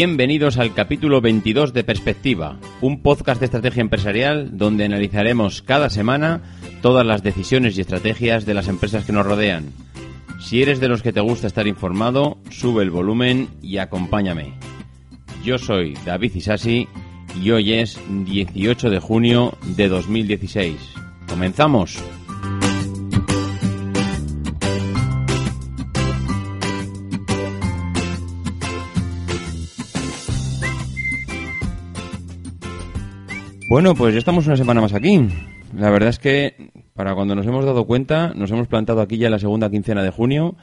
Bienvenidos al capítulo 22 de Perspectiva, un podcast de estrategia empresarial donde analizaremos cada semana todas las decisiones y estrategias de las empresas que nos rodean. Si eres de los que te gusta estar informado, sube el volumen y acompáñame. Yo soy David Isasi y hoy es 18 de junio de 2016. ¡Comenzamos! Bueno, pues ya estamos una semana más aquí. La verdad es que para cuando nos hemos dado cuenta, nos hemos plantado aquí ya la segunda quincena de junio.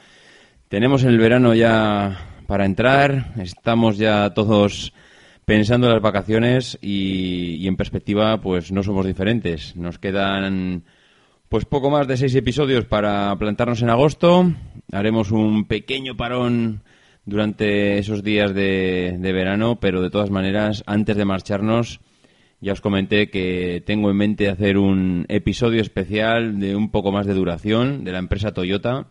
Tenemos el verano ya para entrar, estamos ya todos pensando en las vacaciones y, en perspectiva pues no somos diferentes. Nos quedan pues poco más de seis episodios para plantarnos en agosto. Haremos un pequeño parón durante esos días de verano, pero de todas maneras, antes de marcharnos, ya os comenté que tengo en mente hacer un episodio especial de un poco más de duración de la empresa Toyota,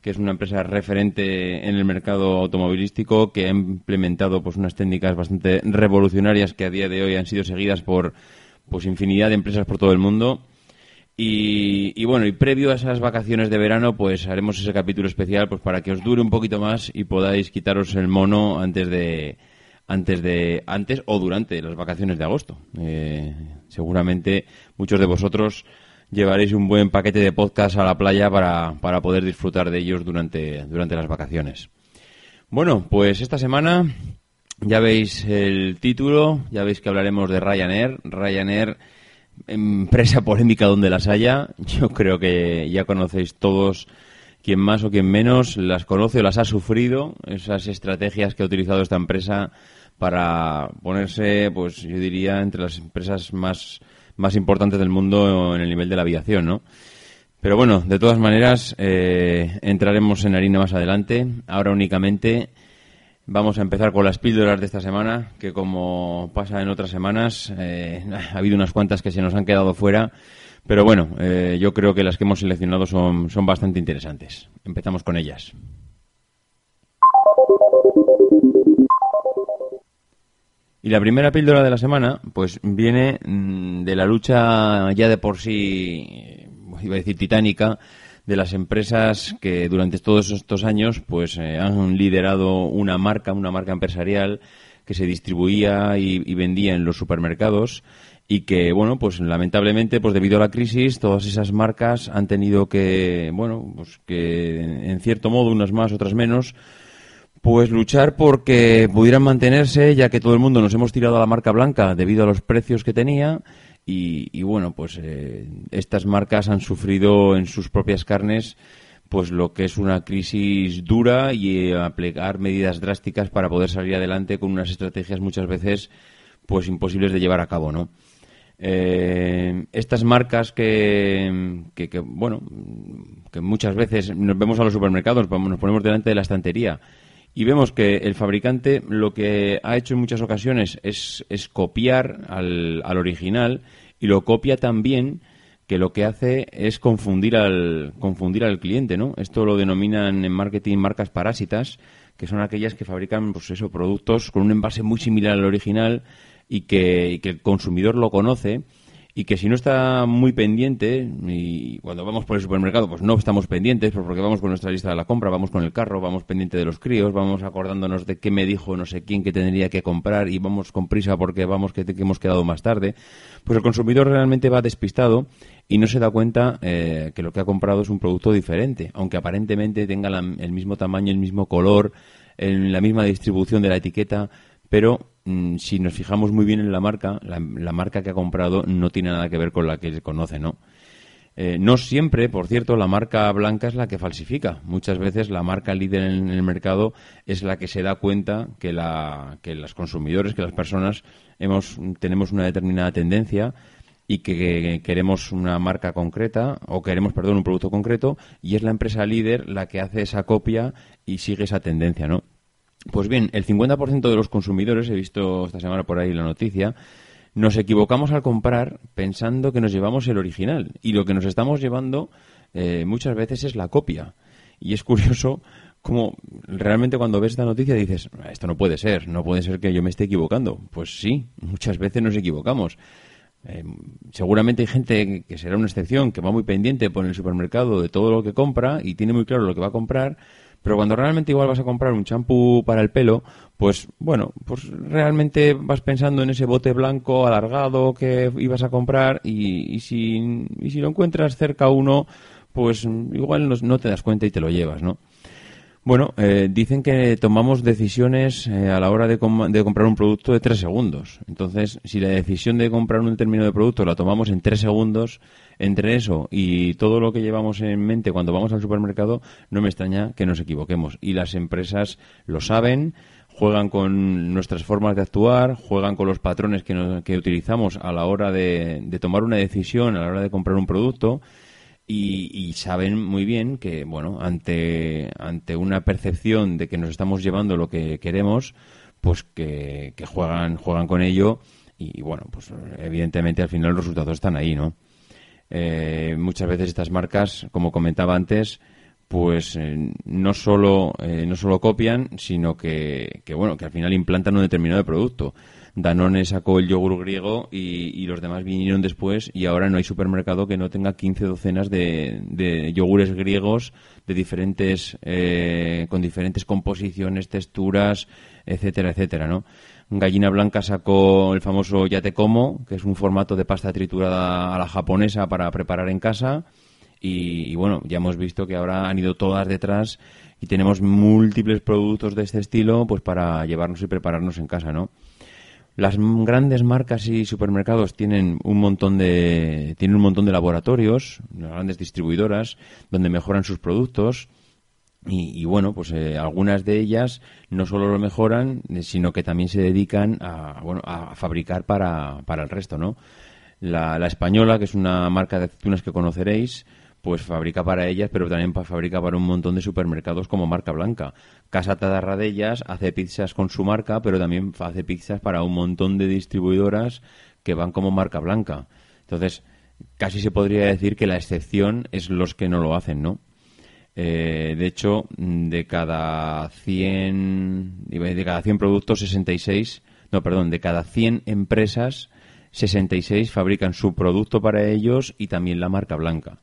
que es una empresa referente en el mercado automovilístico que ha implementado pues unas técnicas bastante revolucionarias que a día de hoy han sido seguidas por pues infinidad de empresas por todo el mundo. Y, bueno, y previo a esas vacaciones de verano, pues haremos ese capítulo especial pues para que os dure un poquito más y podáis quitaros el mono antes de, antes de antes o durante las vacaciones de agosto. Eh, seguramente muchos de vosotros llevaréis un buen paquete de podcast a la playa para, para poder disfrutar de ellos durante, durante las vacaciones. Bueno, pues esta semana ya veis el título, ya veis que hablaremos de Ryanair. Ryanair, empresa polémica donde las haya. Yo creo que ya conocéis todos quien más o quien menos las conoce o las ha sufrido, esas estrategias que ha utilizado esta empresa para ponerse, pues yo diría, entre las empresas más, más importantes del mundo en el nivel de la aviación, ¿no? Pero bueno, de todas maneras, eh, entraremos en harina más adelante. Ahora únicamente vamos a empezar con las píldoras de esta semana, que como pasa en otras semanas, eh, ha habido unas cuantas que se nos han quedado fuera. Pero bueno, eh, yo creo que las que hemos seleccionado son, son bastante interesantes. Empezamos con ellas. Y la primera píldora de la semana, pues viene mm, de la lucha ya de por sí, eh, iba a decir titánica, de las empresas que durante todos estos años pues eh, han liderado una marca, una marca empresarial que se distribuía y, y, vendía en los supermercados y que bueno pues lamentablemente pues debido a la crisis todas esas marcas han tenido que bueno pues que en cierto modo unas más otras menos pues luchar porque pudieran mantenerse, ya que todo el mundo nos hemos tirado a la marca blanca debido a los precios que tenía. Y, bueno, pues eh, estas marcas han sufrido en sus propias carnes pues lo que es una crisis dura y eh, aplicar medidas drásticas para poder salir adelante con unas estrategias muchas veces pues imposibles de llevar a cabo, ¿no? Eh, estas marcas que, que, que, bueno, que muchas veces nos vemos a los supermercados, nos ponemos delante de la estantería y vemos que el fabricante lo que ha hecho en muchas ocasiones es, copiar al, al, original y lo copia también que lo que hace es confundir al, confundir al cliente, ¿no? Esto lo denominan en marketing marcas parásitas, que son aquellas que fabrican, pues eso, productos con un envase muy similar al original y que el consumidor lo conoce y que si no está muy pendiente, y cuando vamos por el supermercado, pues no estamos pendientes, pues porque vamos con nuestra lista de la compra, vamos con el carro, vamos pendiente de los críos, vamos acordándonos de qué me dijo no sé quién que tendría que comprar y vamos con prisa porque vamos que, que hemos quedado más tarde, pues el consumidor realmente va despistado y no se da cuenta eh, que lo que ha comprado es un producto diferente, aunque aparentemente tenga la, el mismo tamaño, el mismo color, en la misma distribución de la etiqueta, pero si nos fijamos muy bien en la marca, la, marca que ha comprado no tiene nada que ver con la que conoce, ¿no? Eh, no siempre, por cierto, la marca blanca es la que falsifica. Muchas veces la marca líder en el mercado es la que se da cuenta que, que los consumidores, que las personas hemos, tenemos una determinada tendencia y que queremos una marca concreta o queremos, perdón, un producto concreto y es la empresa líder la que hace esa copia y sigue esa tendencia, ¿no? Pues bien, el 50% de los consumidores, he visto esta semana por ahí la noticia, nos equivocamos al comprar pensando que nos llevamos el original y lo que nos estamos llevando eh, muchas veces es la copia. Y es curioso como realmente cuando ves esta noticia dices, esto no puede ser, no puede ser que yo me esté equivocando. Pues sí, muchas veces nos equivocamos. Eh, seguramente hay gente que será una excepción, que va muy pendiente por el supermercado de todo lo que compra y tiene muy claro lo que va a comprar, pero cuando realmente igual vas a comprar un champú para el pelo, pues bueno, pues realmente vas pensando en ese bote blanco alargado que ibas a comprar y, si, y si lo encuentras cerca uno, pues igual no te das cuenta y te lo llevas, ¿no? Bueno, eh, dicen que tomamos decisiones eh, a la hora de, de, comprar un producto de tres segundos. Entonces, si la decisión de comprar un determinado producto la tomamos en tres segundos, entre eso y todo lo que llevamos en mente cuando vamos al supermercado, no me extraña que nos equivoquemos. Y las empresas lo saben, juegan con nuestras formas de actuar, juegan con los patrones que, que utilizamos a la hora de, de tomar una decisión, a la hora de comprar un producto y, saben muy bien que, bueno, ante, ante una percepción de que nos estamos llevando lo que queremos, pues que, juegan, juegan con ello y, bueno, pues evidentemente al final los resultados están ahí, ¿no? Eh, muchas veces estas marcas, como comentaba antes, pues eh, no solo eh, no solo copian, sino que, que bueno, que al final implantan un determinado producto. Danone sacó el yogur griego y, los demás vinieron después y ahora no hay supermercado que no tenga 15 docenas de, de yogures griegos de diferentes eh, con diferentes composiciones, texturas, etcétera, etcétera, ¿no? Gallina Blanca sacó el famoso Yate Como, que es un formato de pasta triturada a la japonesa para preparar en casa. Y, y, bueno, ya hemos visto que ahora han ido todas detrás y tenemos múltiples productos de este estilo pues para llevarnos y prepararnos en casa, ¿no? Las grandes marcas y supermercados tienen un montón de tienen un montón de laboratorios, grandes distribuidoras donde mejoran sus productos y, bueno, pues eh, algunas de ellas no solo lo mejoran, sino que también se dedican a, bueno, a fabricar para, para el resto, ¿no? La, la española, que es una marca de aceitunas que conoceréis, pues fabrica para ellas, pero también fabrica para un montón de supermercados como marca blanca. Casa Tadarradellas hace pizzas con su marca, pero también hace pizzas para un montón de distribuidoras que van como marca blanca. Entonces, casi se podría decir que la excepción es los que no lo hacen, ¿no? Eh, de hecho, de cada 100 de cada 100 productos 66, no, perdón, de cada 100 empresas 66 fabrican su producto para ellos y también la marca blanca.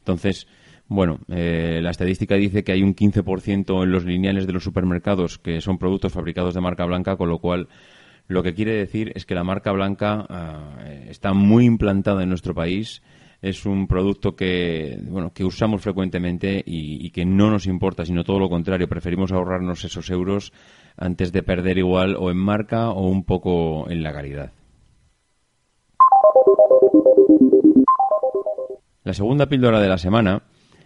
Entonces, bueno, eh, la estadística dice que hay un 15% en los lineales de los supermercados que son productos fabricados de marca blanca, con lo cual lo que quiere decir es que la marca blanca ah, está muy implantada en nuestro país. Es un producto que, bueno, que usamos frecuentemente y, y, que no nos importa, sino todo lo contrario. Preferimos ahorrarnos esos euros antes de perder igual o en marca o un poco en la calidad. La segunda píldora de la semana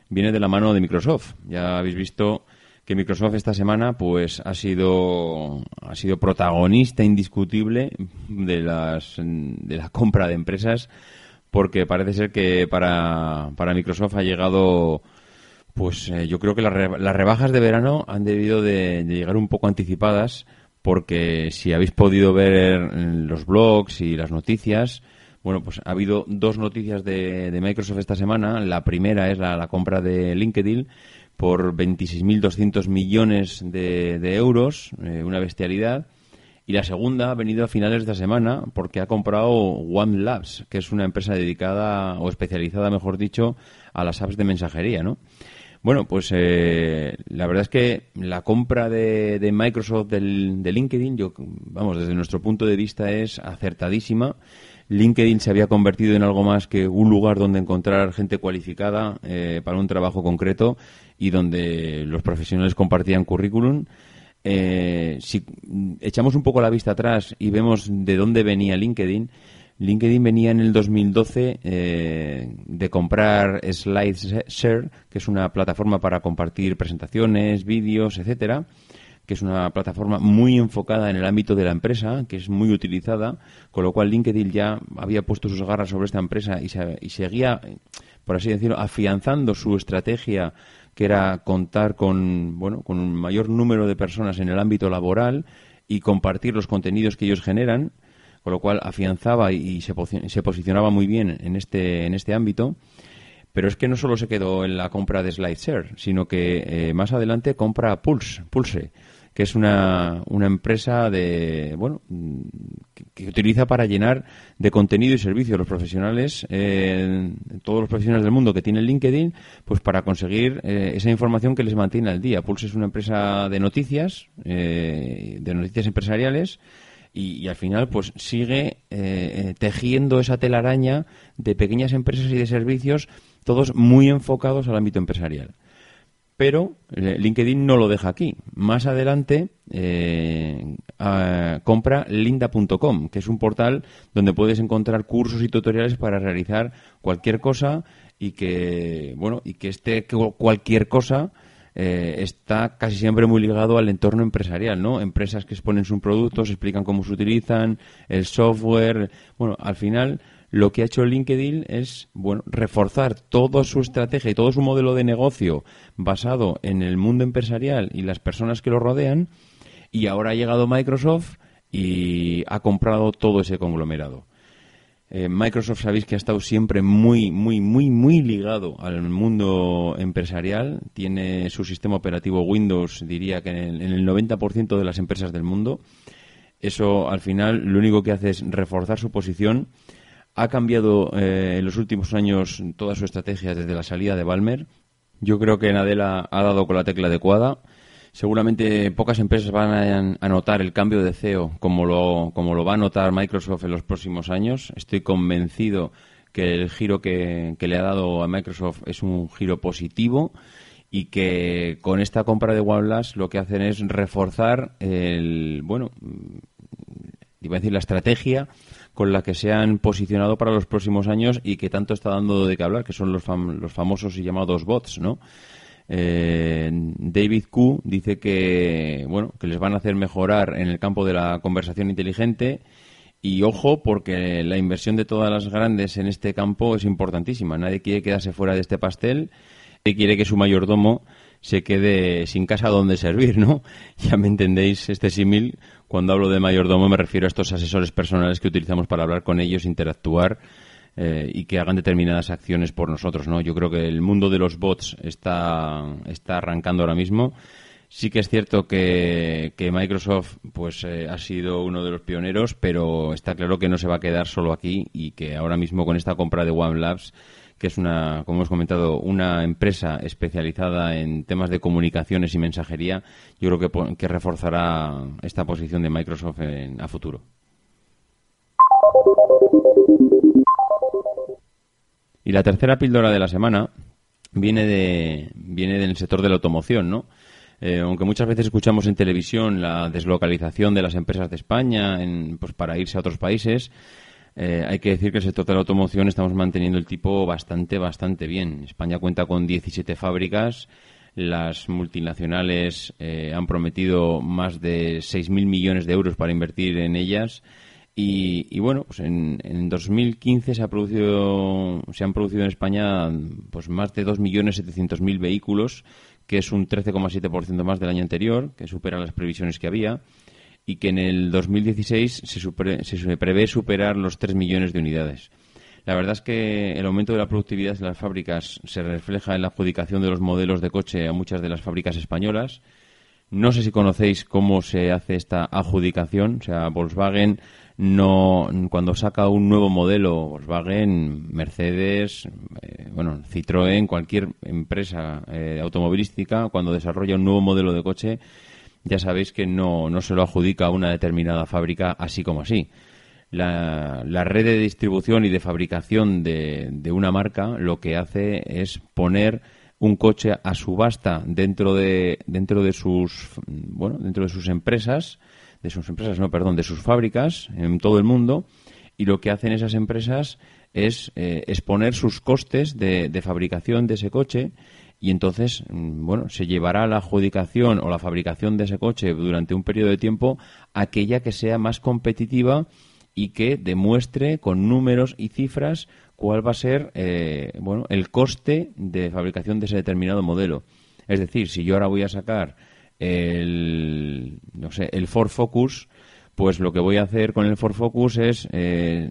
viene de la mano de Microsoft. Ya habéis visto que Microsoft esta semana pues ha sido ha sido protagonista indiscutible de las de la compra de empresas porque parece ser que para, para Microsoft ha llegado pues eh, yo creo que las, rebajas de verano han debido de, llegar un poco anticipadas porque si habéis podido ver los blogs y las noticias bueno, pues ha habido dos noticias de, Microsoft esta semana. La primera es la, compra de LinkedIn por 26.200 millones de, euros, eh, una bestialidad. Y la segunda ha venido a finales de esta semana porque ha comprado One Labs, que es una empresa dedicada o especializada, mejor dicho, a las apps de mensajería, ¿no? Bueno, pues eh, la verdad es que la compra de, Microsoft del, de LinkedIn, yo, vamos, desde nuestro punto de vista es acertadísima. LinkedIn se había convertido en algo más que un lugar donde encontrar gente cualificada eh, para un trabajo concreto y donde los profesionales compartían currículum. eh, si echamos un poco la vista atrás y vemos de dónde venía LinkedIn, LinkedIn venía en el 2012 eh, de comprar SlideShare, que es una plataforma para compartir presentaciones, vídeos, etcétera, que es una plataforma muy enfocada en el ámbito de la empresa, que es muy utilizada, con lo cual LinkedIn ya había puesto sus garras sobre esta empresa y, y seguía, por así decirlo, afianzando su estrategia que era contar con, bueno, con un mayor número de personas en el ámbito laboral y compartir los contenidos que ellos generan con lo cual afianzaba y, se, posicionaba muy bien en este, en este ámbito. Pero es que no solo se quedó en la compra de SlideShare, sino que eh, más adelante compra Pulse, Pulse, que es una, una empresa de bueno que, utiliza para llenar de contenido y servicio a los profesionales, eh, todos los profesionales del mundo que tienen LinkedIn, pues para conseguir eh, esa información que les mantiene al día. Pulse es una empresa de noticias, de noticias empresariales y, al final pues sigue eh, eh, tejiendo esa telaraña de pequeñas empresas y de servicios, todos muy enfocados al ámbito empresarial. Pero eh, LinkedIn no lo deja aquí. Más adelante compra linda.com, que es un portal donde puedes encontrar cursos y tutoriales para realizar cualquier cosa y que, bueno, y que esté cualquier cosa eh, está casi siempre muy ligado al entorno empresarial, ¿no? Empresas que exponen sus productos, explican cómo se utilizan, el software. Bueno, al final lo que ha hecho LinkedIn es, bueno, reforzar toda su estrategia y todo su modelo de negocio basado en el mundo empresarial y las personas que lo rodean. Y ahora ha llegado Microsoft y ha comprado todo ese conglomerado. Eh, Microsoft sabéis que ha estado siempre muy, muy, muy, muy ligado al mundo empresarial. Tiene su sistema operativo Windows, diría que en el, 90% de las empresas del mundo. Eso al final lo único que hace es reforzar su posición. Ha cambiado eh, en los últimos años toda su estrategia desde la salida de Balmer. Yo creo que Nadella ha dado con la tecla adecuada. Seguramente pocas empresas van a, notar el cambio de CEO como lo, como lo va a notar Microsoft en los próximos años. Estoy convencido que el giro que, le ha dado a Microsoft es un giro positivo y que con esta compra de OnePlus lo que hacen es reforzar el, bueno, iba a decir la estrategia con la que se han posicionado para los próximos años y que tanto está dando de qué hablar, que son los, los famosos y llamados bots, ¿no? Eh, David Q dice que bueno que les van a hacer mejorar en el campo de la conversación inteligente y ojo porque la inversión de todas las grandes en este campo es importantísima. Nadie quiere quedarse fuera de este pastel y quiere que su mayordomo se quede sin casa donde servir, ¿no? Ya me entendéis este símil. Cuando hablo de mayordomo me refiero a estos asesores personales que utilizamos para hablar con ellos, interactuar eh, y que hagan determinadas acciones por nosotros, ¿no? Yo creo que el mundo de los bots está, está arrancando ahora mismo. Sí que es cierto que, Microsoft pues eh, ha sido uno de los pioneros, pero está claro que no se va a quedar solo aquí y que ahora mismo con esta compra de One Labs, que es una, como hemos comentado, una empresa especializada en temas de comunicaciones y mensajería, yo creo que, reforzará esta posición de Microsoft en, a futuro. Y la tercera píldora de la semana viene, de, viene del sector de la automoción, ¿no? Eh, aunque muchas veces escuchamos en televisión la deslocalización de las empresas de España en, pues para irse a otros países, eh, hay que decir que el sector de la automoción estamos manteniendo el tipo bastante, bastante bien. España cuenta con 17 fábricas. Las multinacionales eh, han prometido más de 6.000 millones de euros para invertir en ellas y, bueno, pues en, en 2015 se, ha producido, se han producido en España pues más de 2.700.000 vehículos, que es un 13,7% más del año anterior, que supera las previsiones que había, y que en el 2016 se, se prevé superar los 3 millones de unidades. La verdad es que el aumento de la productividad de las fábricas se refleja en la adjudicación de los modelos de coche a muchas de las fábricas españolas. No sé si conocéis cómo se hace esta adjudicación. O sea, Volkswagen no cuando saca un nuevo modelo Volkswagen, Mercedes, eh, bueno, Citroën, cualquier empresa eh, automovilística, cuando desarrolla un nuevo modelo de coche, ya sabéis que no, no se lo adjudica a una determinada fábrica así como así. La, la red de distribución y de fabricación de, de una marca lo que hace es poner un coche a subasta dentro de dentro de sus bueno dentro de sus empresas de sus empresas no perdón de sus fábricas en todo el mundo y lo que hacen esas empresas es eh, exponer sus costes de, de fabricación de ese coche y entonces, mm, bueno, se llevará la adjudicación o la fabricación de ese coche durante un periodo de tiempo aquella que sea más competitiva y que demuestre con números y cifras cuál va a ser eh, bueno, el coste de fabricación de ese determinado modelo. Es decir, si yo ahora voy a sacar el, no sé, el Ford Focus, pues lo que voy a hacer con el Ford Focus es eh,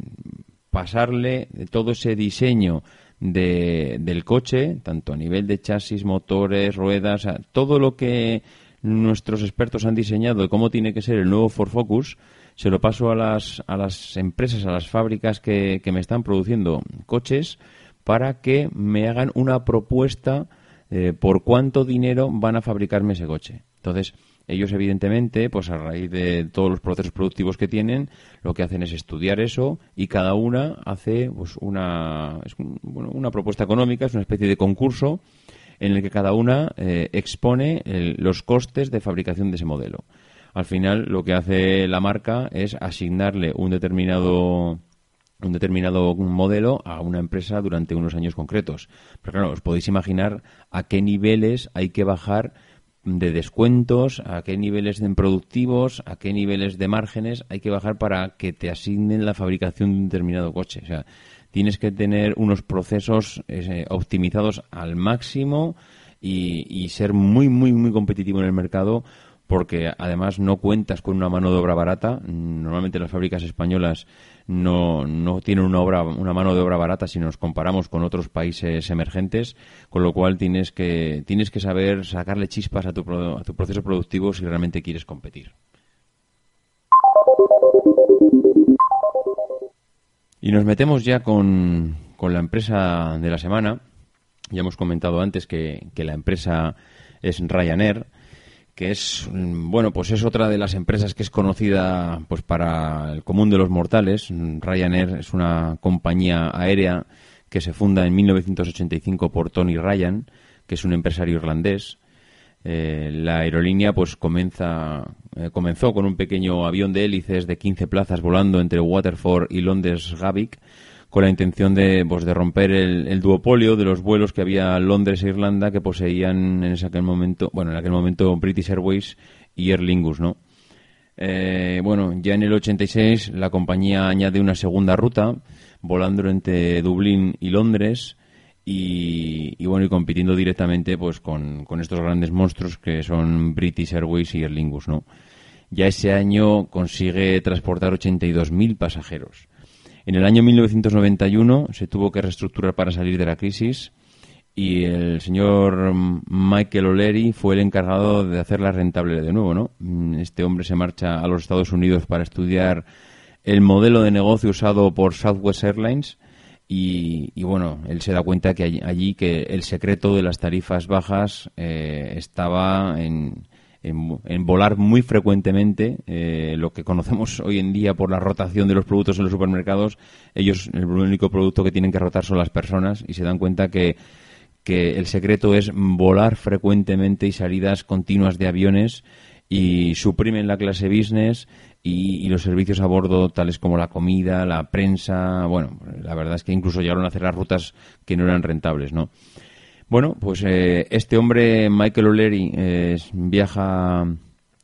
pasarle todo ese diseño de, del coche, tanto a nivel de chasis, motores, ruedas, todo lo que nuestros expertos han diseñado de cómo tiene que ser el nuevo Ford Focus, se lo paso a las, a las empresas, a las fábricas que, que me están produciendo coches para que me hagan una propuesta eh, por cuánto dinero van a fabricarme ese coche. Entonces, ellos evidentemente, pues a raíz de todos los procesos productivos que tienen, lo que hacen es estudiar eso y cada una hace pues una, una propuesta económica, es una especie de concurso en el que cada una eh, expone los costes de fabricación de ese modelo al final lo que hace la marca es asignarle un determinado un determinado modelo a una empresa durante unos años concretos. Pero claro, os podéis imaginar a qué niveles hay que bajar de descuentos, a qué niveles de productivos, a qué niveles de márgenes hay que bajar para que te asignen la fabricación de un determinado coche. O sea, tienes que tener unos procesos optimizados al máximo y, y ser muy, muy, muy competitivo en el mercado porque además no cuentas con una mano de obra barata. Normalmente las fábricas españolas no, no tienen una, obra, una mano de obra barata si nos comparamos con otros países emergentes, con lo cual tienes que, tienes que saber sacarle chispas a tu, a tu proceso productivo si realmente quieres competir. Y nos metemos ya con, con la empresa de la semana. Ya hemos comentado antes que, que la empresa es Ryanair que es bueno pues es otra de las empresas que es conocida pues para el común de los mortales. Ryanair es una compañía aérea que se funda en 1985 por Tony Ryan que es un empresario irlandés. Eh, la aerolínea pues comienza eh, comenzó con un pequeño avión de hélices de 15 plazas volando entre Waterford y Londres Gatwick con la intención de, pues, de romper el, duopolio de los vuelos que había Londres e Irlanda que poseían en ese aquel momento, bueno, en aquel momento British Airways y Aer Lingus, ¿no? Eh, bueno, ya en el 86 la compañía añade una segunda ruta, volando entre Dublín y Londres y, bueno, y compitiendo directamente pues con, con, estos grandes monstruos que son British Airways y Aer Lingus, ¿no? Ya ese año consigue transportar 82.000 pasajeros. En el año 1991 se tuvo que reestructurar para salir de la crisis y el señor Michael O'Leary fue el encargado de hacerla rentable de nuevo, ¿no? Mm, este hombre se marcha a los Estados Unidos para estudiar el modelo de negocio usado por Southwest Airlines y, bueno, él se da cuenta que allí, que el secreto de las tarifas bajas eh, estaba en, en, volar muy frecuentemente eh, lo que conocemos hoy en día por la rotación de los productos en los supermercados. Ellos, el único producto que tienen que rotar son las personas y se dan cuenta que, que el secreto es volar frecuentemente y salidas continuas de aviones y suprimen la clase business y, y, los servicios a bordo, tales como la comida, la prensa. Bueno, la verdad es que incluso llegaron a hacer las rutas que no eran rentables, ¿no? Bueno, pues eh, este hombre, Michael O'Leary, viaja,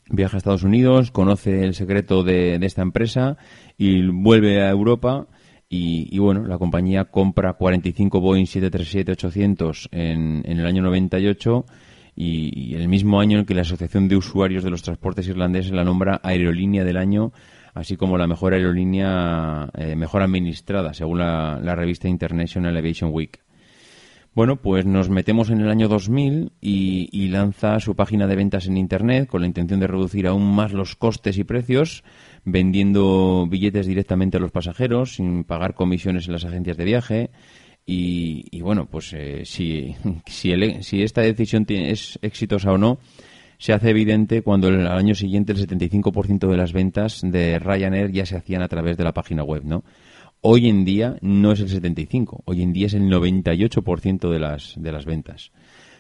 viaja a Estados Unidos, conoce el secreto de, esta empresa y vuelve a Europa. Y, bueno, la compañía compra 45 Boeing 737-800 en, en el año 98 y, y, el mismo año en que la Asociación de Usuarios de los Transportes Irlandeses la nombra Aerolínea del Año, así como la mejor aerolínea eh, mejor administrada, según la, la revista International Aviation Week. Bueno, pues nos metemos en el año 2000 y, lanza su página de ventas en Internet con la intención de reducir aún más los costes y precios, vendiendo billetes directamente a los pasajeros sin pagar comisiones en las agencias de viaje. Y, bueno, pues eh, si, si, esta decisión es exitosa o no, se hace evidente cuando al año siguiente el 75% de las ventas de Ryanair ya se hacían a través de la página web, ¿no? Hoy en día no es el 75, hoy en día es el 98% de las, de las ventas.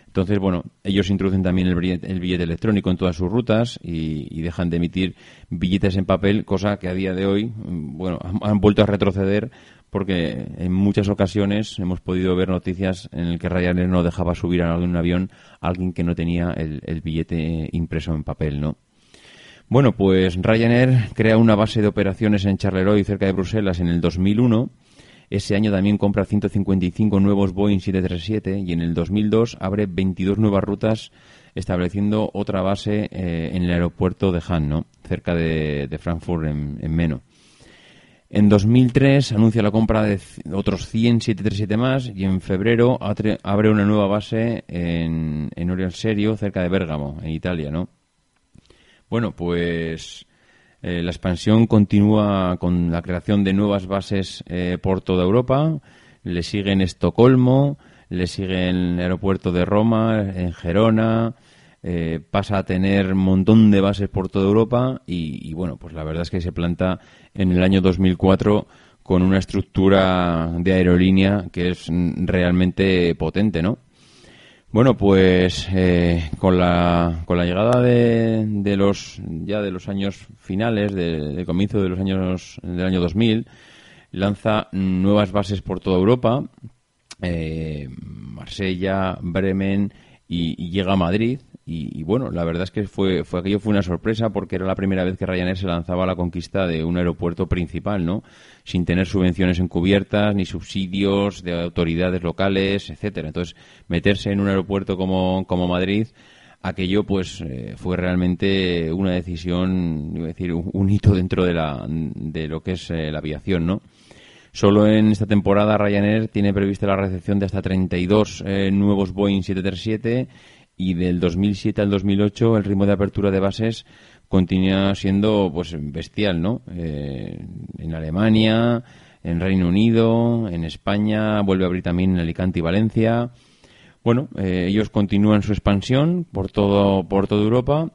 Entonces, bueno, ellos introducen también el billete, electrónico en todas sus rutas y, dejan de emitir billetes en papel, cosa que a día de hoy, mm, bueno, han, vuelto a retroceder porque en muchas ocasiones hemos podido ver noticias en el que Ryanair no dejaba subir a un avión a alguien que no tenía el, el billete impreso en papel, ¿no? Bueno, pues Ryanair crea una base de operaciones en Charleroi, cerca de Bruselas, en el 2001 ese año también compra 155 nuevos Boeing 737 y en el 2002 abre 22 nuevas rutas estableciendo otra base eh, en el aeropuerto de Hahn, cerca de, Frankfurt en, Meno. En 2003 anuncia la compra de otros 100 737 más y en febrero abre una nueva base en, en Oriol Serio, cerca de Bérgamo, en Italia, ¿no? Bueno, pues eh, la expansión continúa con la creación de nuevas bases eh, por toda Europa. Le sigue en Estocolmo, le sigue el aeropuerto de Roma, en Gerona. Eh, pasa a tener un montón de bases por toda Europa y, y, bueno, pues la verdad es que se planta en el año 2004 con una estructura de aerolínea que es realmente potente, ¿no? Bueno, pues eh, con, la, con la llegada de, de, los ya de los años finales, del comienzo de los años del año 2000, lanza nuevas bases por toda Europa, eh, Marsella, Bremen y, llega a Madrid y, bueno, la verdad es que fue, fue aquello fue una sorpresa porque era la primera vez que Ryanair se lanzaba a la conquista de un aeropuerto principal, ¿no? Sin tener subvenciones encubiertas ni subsidios de autoridades locales, etcétera. Entonces, meterse en un aeropuerto como, como Madrid, aquello pues eh, fue realmente una decisión, iba a decir, un, hito dentro de, la, de lo que es eh, la aviación, ¿no? Solo en esta temporada Ryanair tiene prevista la recepción de hasta 32 eh, nuevos Boeing 737 y del 2007 al 2008 el ritmo de apertura de bases continúa siendo pues bestial, ¿no? Eh, en Alemania, en Reino Unido, en España, vuelve a abrir también en Alicante y Valencia. Bueno, eh, ellos continúan su expansión por todo por toda Europa.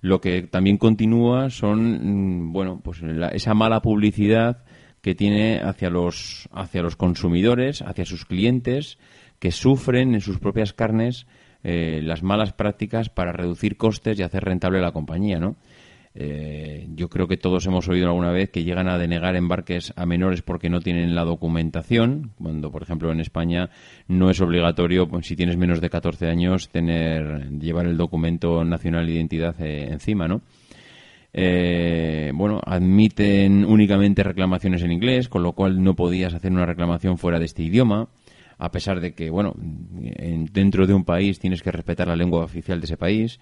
Lo que también continúa son, mm, bueno, pues esa mala publicidad que tiene hacia los hacia los consumidores, hacia sus clientes que sufren en sus propias carnes eh, las malas prácticas para reducir costes y hacer rentable la compañía, ¿no? Eh, yo creo que todos hemos oído alguna vez que llegan a denegar embarques a menores porque no tienen la documentación, cuando, por ejemplo, en España no es obligatorio, pues, si tienes menos de 14 años, tener llevar el documento nacional de identidad eh, encima, ¿no? bueno, admiten únicamente reclamaciones en inglés, con lo cual no podías hacer una reclamación fuera de este idioma a pesar de que, bueno, dentro de un país tienes que respetar la lengua oficial de ese país,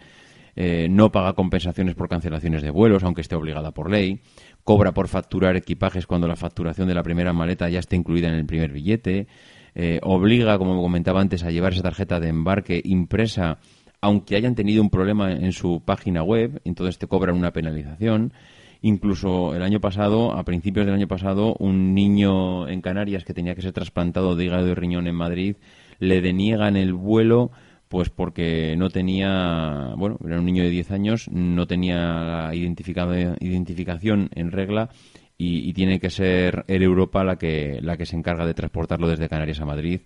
eh, no paga compensaciones por cancelaciones de vuelos, aunque esté obligada por ley, cobra por facturar equipajes cuando la facturación de la primera maleta ya está incluida en el primer billete, eh, obliga, como comentaba antes, a llevar esa tarjeta de embarque impresa aunque hayan tenido un problema en su página web, entonces te cobran una penalización. Incluso el año pasado, a principios del año pasado, un niño en Canarias que tenía que ser trasplantado de hígado y riñón en Madrid, le deniegan el vuelo pues porque no tenía, bueno, era un niño de 10 años, no tenía la identificación en regla y, tiene que ser Air Europa la que, la que se encarga de transportarlo desde Canarias a Madrid,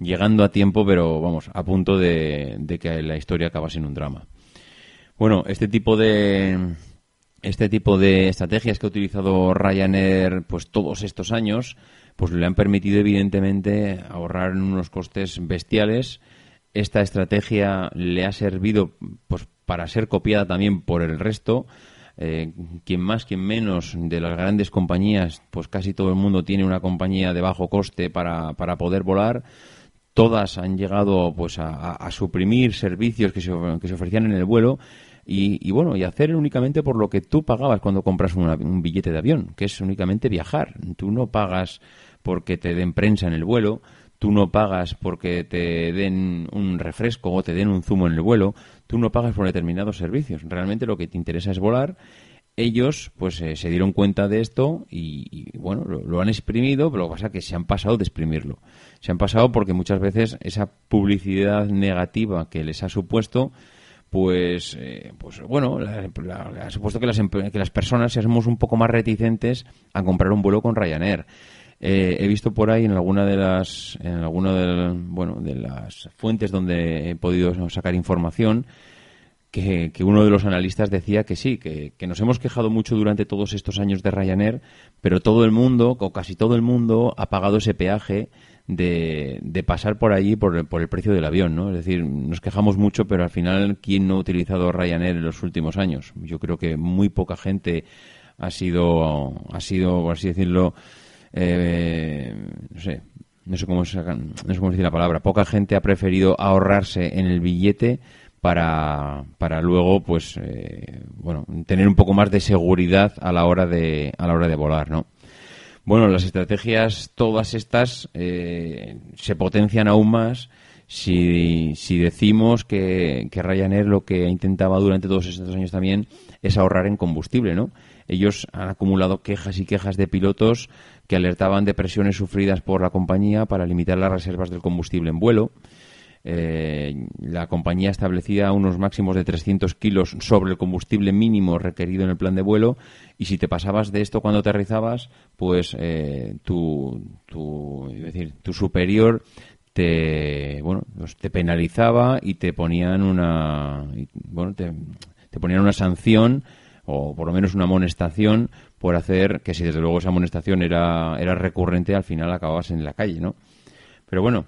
llegando a tiempo, pero vamos, a punto de, de que la historia acaba sin un drama. Bueno, este tipo de, este tipo de estrategias que ha utilizado Ryanair pues todos estos años pues le han permitido evidentemente ahorrar unos costes bestiales. Esta estrategia le ha servido pues para ser copiada también por el resto. Eh, quien más quien menos de las grandes compañías pues casi todo el mundo tiene una compañía de bajo coste para, para poder volar. Todas han llegado pues a, suprimir servicios que se, que se ofrecían en el vuelo y, bueno, y hacer únicamente por lo que tú pagabas cuando compras un billete de avión, que es únicamente viajar. Tú no pagas porque te den prensa en el vuelo, tú no pagas porque te den un refresco o te den un zumo en el vuelo, tú no pagas por determinados servicios. Realmente lo que te interesa es volar. Ellos, pues, eh, se dieron cuenta de esto y, bueno, lo, lo, han exprimido, pero lo que pasa es que se han pasado de exprimirlo. Se han pasado porque muchas veces esa publicidad negativa que les ha supuesto pues, eh, pues bueno, ha supuesto que las, que las personas seamos un poco más reticentes a comprar un vuelo con Ryanair. eh, he visto por ahí en alguna de las en alguna de, bueno, de las fuentes donde he podido sacar información que, uno de los analistas decía que sí, que, nos hemos quejado mucho durante todos estos años de Ryanair, pero todo el mundo, o casi todo el mundo, ha pagado ese peaje de, pasar por allí por, el precio del avión, ¿no? Es decir, nos quejamos mucho, pero al final, ¿quién no ha utilizado Ryanair en los últimos años? Yo creo que muy poca gente ha sido, ha sido, por así decirlo, eh, no sé, no sé cómo, no sé cómo decir la palabra, poca gente ha preferido ahorrarse en el billete para, para luego pues eh, bueno tener un poco más de seguridad a la hora de a la hora de volar no bueno las estrategias todas estas eh, se potencian aún más si, si decimos que, que Ryanair lo que intentaba durante todos estos años también es ahorrar en combustible no ellos han acumulado quejas y quejas de pilotos que alertaban de presiones sufridas por la compañía para limitar las reservas del combustible en vuelo eh, la compañía establecía unos máximos de 300 kilos sobre el combustible mínimo requerido en el plan de vuelo y si te pasabas de esto cuando aterrizabas, pues eh, tu, tu, decir, tu superior te, bueno, pues te penalizaba y te ponían una, bueno, te, te ponían una sanción o por lo menos una amonestación por hacer que si desde luego esa amonestación era, era recurrente al final acababas en la calle, ¿no? Pero bueno,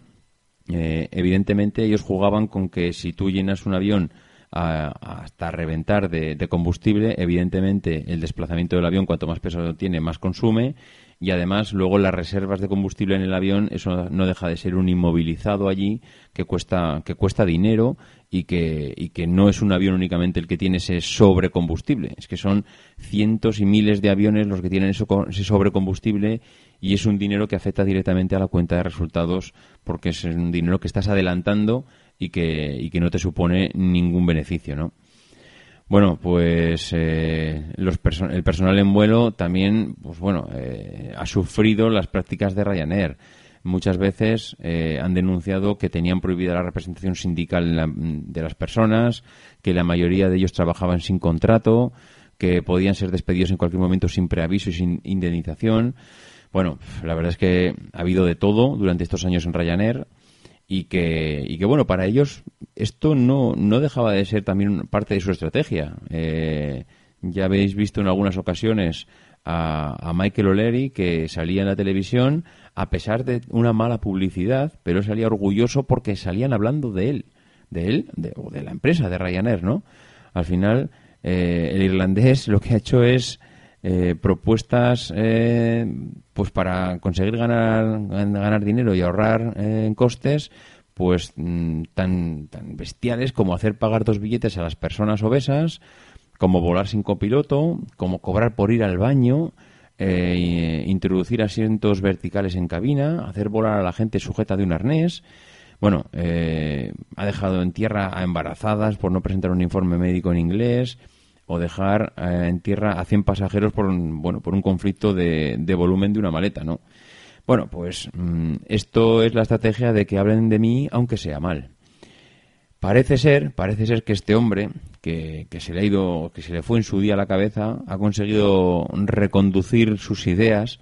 eh, evidentemente ellos jugaban con que si tú llenas un avión hasta reventar de, combustible, evidentemente el desplazamiento del avión, cuanto más peso tiene, más consume y además luego las reservas de combustible en el avión, eso no deja de ser un inmovilizado allí que cuesta, que cuesta dinero y que, y que no es un avión únicamente el que tiene ese sobrecombustible, es que son cientos y miles de aviones los que tienen eso, ese sobrecombustible y es un dinero que afecta directamente a la cuenta de resultados porque es un dinero que estás adelantando y que, y que no te supone ningún beneficio, ¿no? Bueno, pues eh, los el personal en vuelo también, pues bueno, eh, ha sufrido las prácticas de Ryanair. Muchas veces eh, han denunciado que tenían prohibida la representación sindical de las personas, que la mayoría de ellos trabajaban sin contrato, que podían ser despedidos en cualquier momento sin preaviso y sin indemnización. Bueno, la verdad es que ha habido de todo durante estos años en Ryanair y que, y que bueno, para ellos esto no, no dejaba de ser también parte de su estrategia. Eh, ya habéis visto en algunas ocasiones a, Michael O'Leary que salía en la televisión a pesar de una mala publicidad, pero salía orgulloso porque salían hablando de él, de él o de la empresa de Ryanair, ¿no? Al final, eh, el irlandés lo que ha hecho es eh, propuestas eh, pues para conseguir ganar, ganar dinero y ahorrar eh, en costes pues mm, tan, tan bestiales como hacer pagar dos billetes a las personas obesas, como volar sin copiloto, como cobrar por ir al baño, introducir asientos verticales en cabina, hacer volar a la gente sujeta de un arnés. Bueno, ha dejado en tierra a embarazadas por no presentar un informe médico en inglés o dejar eh, en tierra a 100 pasajeros por un, bueno, por un conflicto de, de volumen de una maleta, ¿no? Bueno, pues mm, esto es la estrategia de que hablen de mí aunque sea mal. Parece ser, parece ser que este hombre, que, que, se le ha ido, que se le fue en su día a la cabeza, ha conseguido reconducir sus ideas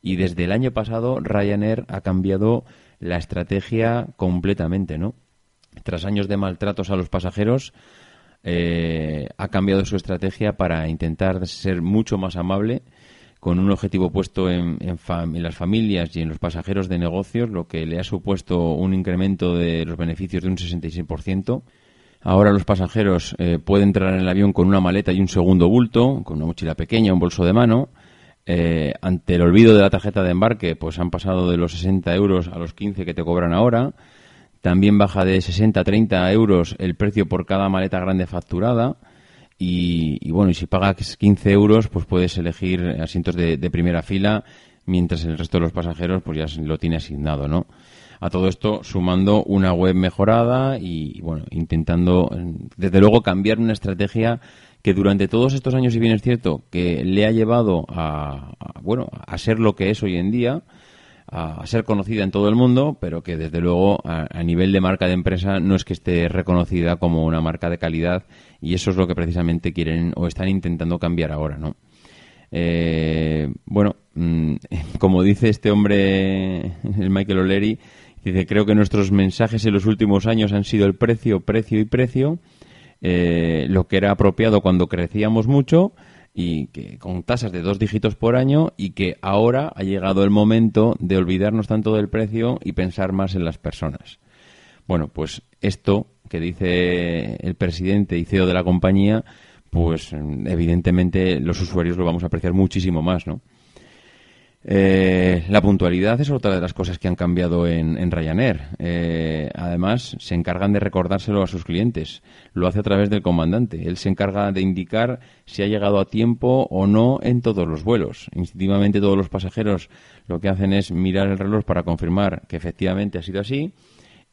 y desde el año pasado Ryanair ha cambiado la estrategia completamente, ¿no? Tras años de maltratos a los pasajeros, eh, ha cambiado su estrategia para intentar ser mucho más amable con un objetivo puesto en, las familias y en los pasajeros de negocios, lo que le ha supuesto un incremento de los beneficios de un 66%. Ahora los pasajeros eh, pueden entrar en el avión con una maleta y un segundo bulto, con una mochila pequeña, un bolso de mano. Eh, ante el olvido de la tarjeta de embarque, pues han pasado de los 60 euros a los 15 que te cobran ahora. También baja de 60 a 30 euros el precio por cada maleta grande facturada. Y, bueno, y si pagas 15 euros, pues puedes elegir asientos de, primera fila, mientras el resto de los pasajeros pues ya lo tiene asignado, ¿no? A todo esto sumando una web mejorada y, bueno, intentando, desde luego, cambiar una estrategia que durante todos estos años, si bien es cierto, que le ha llevado a bueno, a ser lo que es hoy en día, a, ser conocida en todo el mundo, pero que desde luego a, nivel de marca de empresa no es que esté reconocida como una marca de calidad y eso es lo que precisamente quieren o están intentando cambiar ahora, ¿no? Eh, bueno, mm, como dice este hombre, el Michael O'Leary, dice, creo que nuestros mensajes en los últimos años han sido el precio, precio y precio, eh, lo que era apropiado cuando crecíamos mucho y que con tasas de dos dígitos por año y que ahora ha llegado el momento de olvidarnos tanto del precio y pensar más en las personas. Bueno, pues esto que dice el presidente y CEO de la compañía, pues evidentemente los usuarios lo vamos a apreciar muchísimo más, ¿no? Eh, la puntualidad es otra de las cosas que han cambiado en, Ryanair. Eh, además, se encargan de recordárselo a sus clientes. Lo hace a través del comandante. Él se encarga de indicar si ha llegado a tiempo o no en todos los vuelos. Instintivamente todos los pasajeros lo que hacen es mirar el reloj para confirmar que efectivamente ha sido así.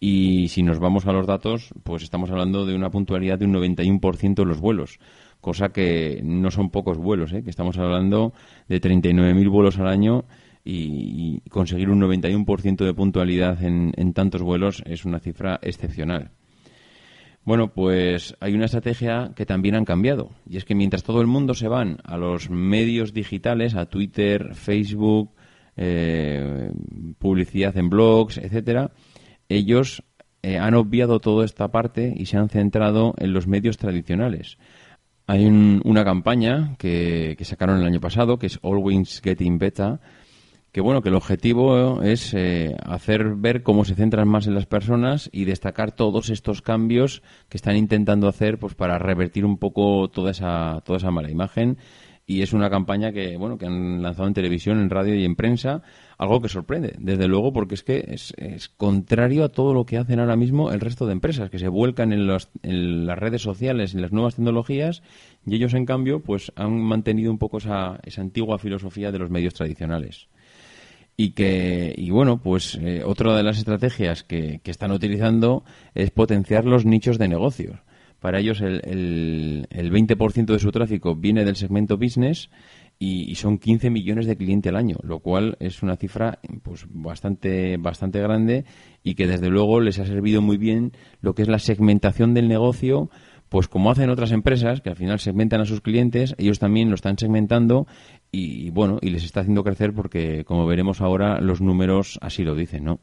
Y si nos vamos a los datos, pues estamos hablando de una puntualidad de un 91% en los vuelos cosa que no son pocos vuelos, ¿eh? que estamos hablando de 39.000 vuelos al año y, conseguir un 91% de puntualidad en, tantos vuelos es una cifra excepcional. Bueno, pues hay una estrategia que también han cambiado y es que mientras todo el mundo se van a los medios digitales, a Twitter, Facebook, eh, publicidad en blogs, etcétera, ellos eh, han obviado toda esta parte y se han centrado en los medios tradicionales. Hay una campaña que, sacaron el año pasado, que es Always Getting Better, que bueno, que el objetivo es eh, hacer ver cómo se centran más en las personas y destacar todos estos cambios que están intentando hacer pues para revertir un poco toda esa, toda esa mala imagen y es una campaña que bueno que han lanzado en televisión, en radio y en prensa, algo que sorprende, desde luego, porque es que es, contrario a todo lo que hacen ahora mismo el resto de empresas, que se vuelcan en, las redes sociales, en las nuevas tecnologías, y ellos, en cambio, pues han mantenido un poco esa, esa antigua filosofía de los medios tradicionales. Y que y bueno pues eh, otra de las estrategias que, que, están utilizando es potenciar los nichos de negocios para ellos el, el, el 20% de su tráfico viene del segmento business y, son 15 millones de clientes al año, lo cual es una cifra pues bastante bastante grande y que desde luego les ha servido muy bien lo que es la segmentación del negocio, pues como hacen otras empresas que al final segmentan a sus clientes, ellos también lo están segmentando y bueno, y les está haciendo crecer porque como veremos ahora los números así lo dicen, ¿no?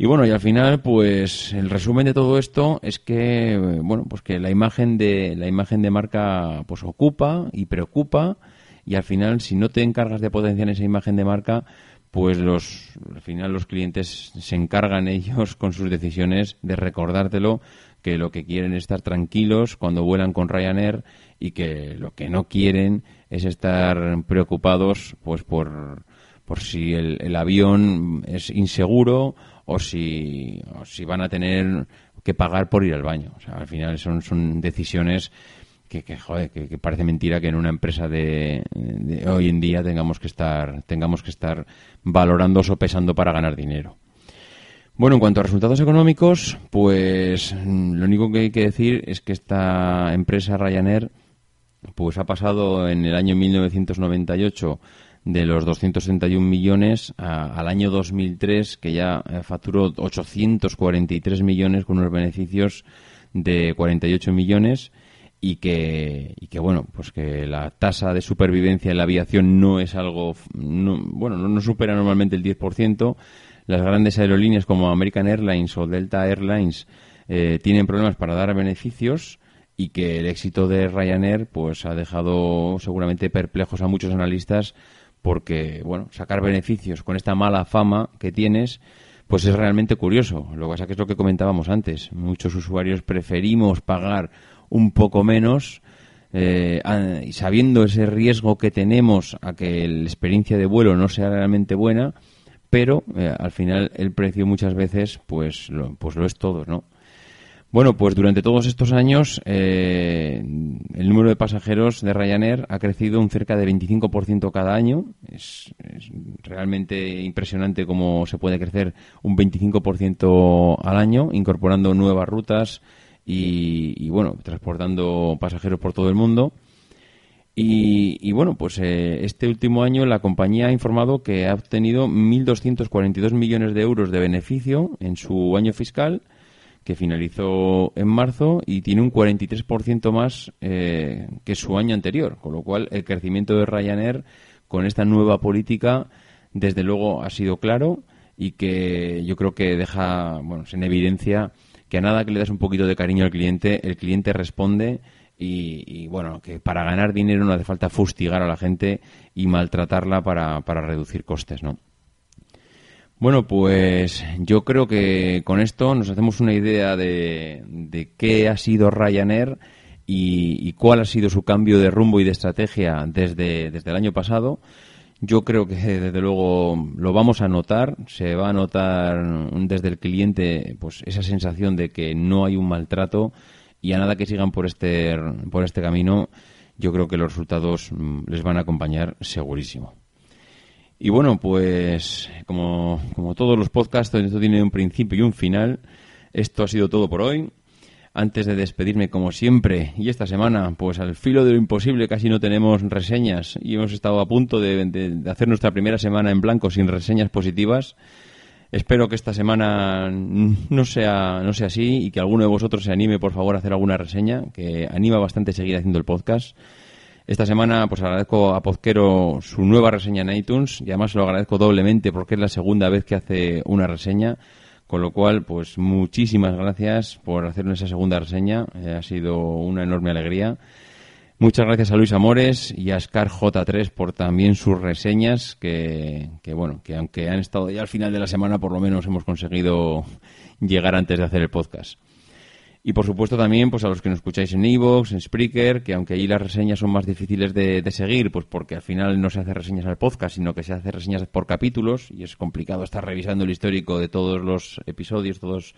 Y bueno, y al final, pues el resumen de todo esto es que, bueno, pues que la imagen de la imagen de marca pues ocupa y preocupa. Y al final si no te encargas de potenciar esa imagen de marca, pues los al final los clientes se encargan ellos con sus decisiones de recordártelo que lo que quieren es estar tranquilos cuando vuelan con Ryanair y que lo que no quieren es estar preocupados pues por por si el, el avión es inseguro o si, si van a tener que pagar por ir al baño. O sea, al final son, son decisiones que, que, joder, que, parece mentira que en una empresa de, hoy en día tengamos que estar tengamos que estar valorando o pesando para ganar dinero. Bueno, en cuanto a resultados económicos, pues lo único que hay que decir es que esta empresa Ryanair pues ha pasado en el año 1998 de los 261 millones al año 2003, que ya eh, facturó 843 millones con unos beneficios de 48 millones y que, y que bueno, pues que la tasa de supervivencia en la aviación no es algo, bueno, no, supera normalmente el 10%. Las grandes aerolíneas como American Airlines o Delta Airlines eh, tienen problemas para dar beneficios y que el éxito de Ryanair pues ha dejado seguramente perplejos a muchos analistas porque, bueno, sacar beneficios con esta mala fama que tienes, pues es realmente curioso. Lo que pasa que es lo que comentábamos antes. Muchos usuarios preferimos pagar un poco menos eh, y sabiendo ese riesgo que tenemos a que la experiencia de vuelo no sea realmente buena, pero eh, al final el precio muchas veces pues lo, pues lo es todo, ¿no? Bueno, pues durante todos estos años eh, el número de pasajeros de Ryanair ha crecido un cerca de 25% cada año. Es, realmente impresionante cómo se puede crecer un 25% al año, incorporando nuevas rutas y, bueno, transportando pasajeros por todo el mundo. Y, bueno, pues eh, este último año la compañía ha informado que ha obtenido 1.242 millones de euros de beneficio en su año fiscal que finalizó en marzo y tiene un 43% más eh, que su año anterior, con lo cual el crecimiento de Ryanair con esta nueva política desde luego ha sido claro y que yo creo que deja bueno, en evidencia que a nada que le das un poquito de cariño al cliente, el cliente responde y, bueno, que para ganar dinero no hace falta fustigar a la gente y maltratarla para, para reducir costes, ¿no? Bueno, pues yo creo que con esto nos hacemos una idea de, qué ha sido Ryanair y, y, cuál ha sido su cambio de rumbo y de estrategia desde, desde el año pasado. Yo creo que desde luego lo vamos a notar, se va a notar desde el cliente pues esa sensación de que no hay un maltrato y a nada que sigan por este por este camino, yo creo que los resultados mm, les van a acompañar segurísimo. Y bueno, pues como, como todos los podcasts, esto tiene un principio y un final. Esto ha sido todo por hoy. Antes de despedirme, como siempre, y esta semana, pues al filo de lo imposible casi no tenemos reseñas y hemos estado a punto de, hacer nuestra primera semana en blanco sin reseñas positivas. Espero que esta semana no sea, no sea así y que alguno de vosotros se anime, por favor, a hacer alguna reseña, que anima bastante seguir haciendo el podcast. Esta semana, pues agradezco a Pozquero su nueva reseña en iTunes y además se lo agradezco doblemente porque es la segunda vez que hace una reseña. Con lo cual, pues muchísimas gracias por hacernos esa segunda reseña. Eh, ha sido una enorme alegría. Muchas gracias a Luis Amores y a Scar J3 por también sus reseñas, que, que, bueno, que aunque han estado ya al final de la semana, por lo menos hemos conseguido llegar antes de hacer el podcast. Y por supuesto también pues a los que nos escucháis en Evox, en Spreaker, que aunque ahí las reseñas son más difíciles de, seguir, pues porque al final no se hace reseñas al podcast, sino que se hace reseñas por capítulos y es complicado estar revisando el histórico de todos los episodios, todos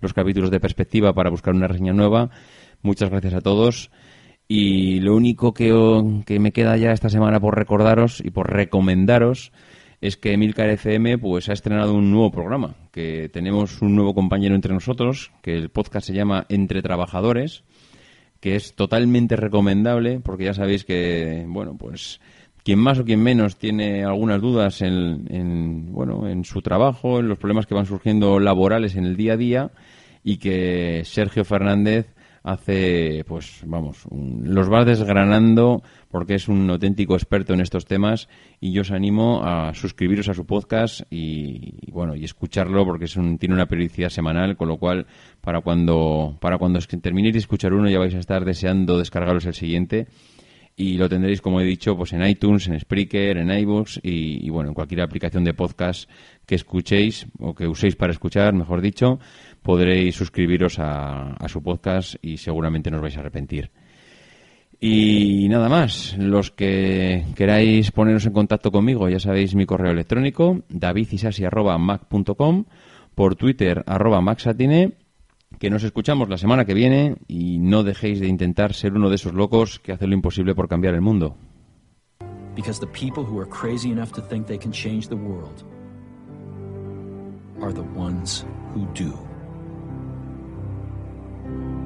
los capítulos de perspectiva para buscar una reseña nueva. Muchas gracias a todos. Y lo único que, que me queda ya esta semana por recordaros y por recomendaros es que Emilcar FM pues ha estrenado un nuevo programa, que tenemos un nuevo compañero entre nosotros, que el podcast se llama Entre Trabajadores, que es totalmente recomendable, porque ya sabéis que, bueno, pues quien más o quien menos tiene algunas dudas en, en, bueno, en su trabajo, en los problemas que van surgiendo laborales en el día a día, y que Sergio Fernández hace, pues vamos, los va desgranando porque es un auténtico experto en estos temas y yo os animo a suscribiros a su podcast y, bueno, y escucharlo porque es un, tiene una periodicidad semanal, con lo cual para cuando, para cuando terminéis de escuchar uno ya vais a estar deseando descargaros el siguiente y lo tendréis, como he dicho, pues en iTunes, en Spreaker, en iVoox y, y, bueno, en cualquier aplicación de podcast que escuchéis o que uséis para escuchar, mejor dicho, podréis suscribiros a, su podcast y seguramente no os vais a arrepentir. Y nada más, los que queráis poneros en contacto conmigo, ya sabéis mi correo electrónico, davidisasi.mac.com, por Twitter, arroba maxatine, que nos escuchamos la semana que viene y no dejéis de intentar ser uno de esos locos que hacen lo imposible por cambiar el mundo. Because the people who are crazy enough to think they can change the world are the ones who do. thank you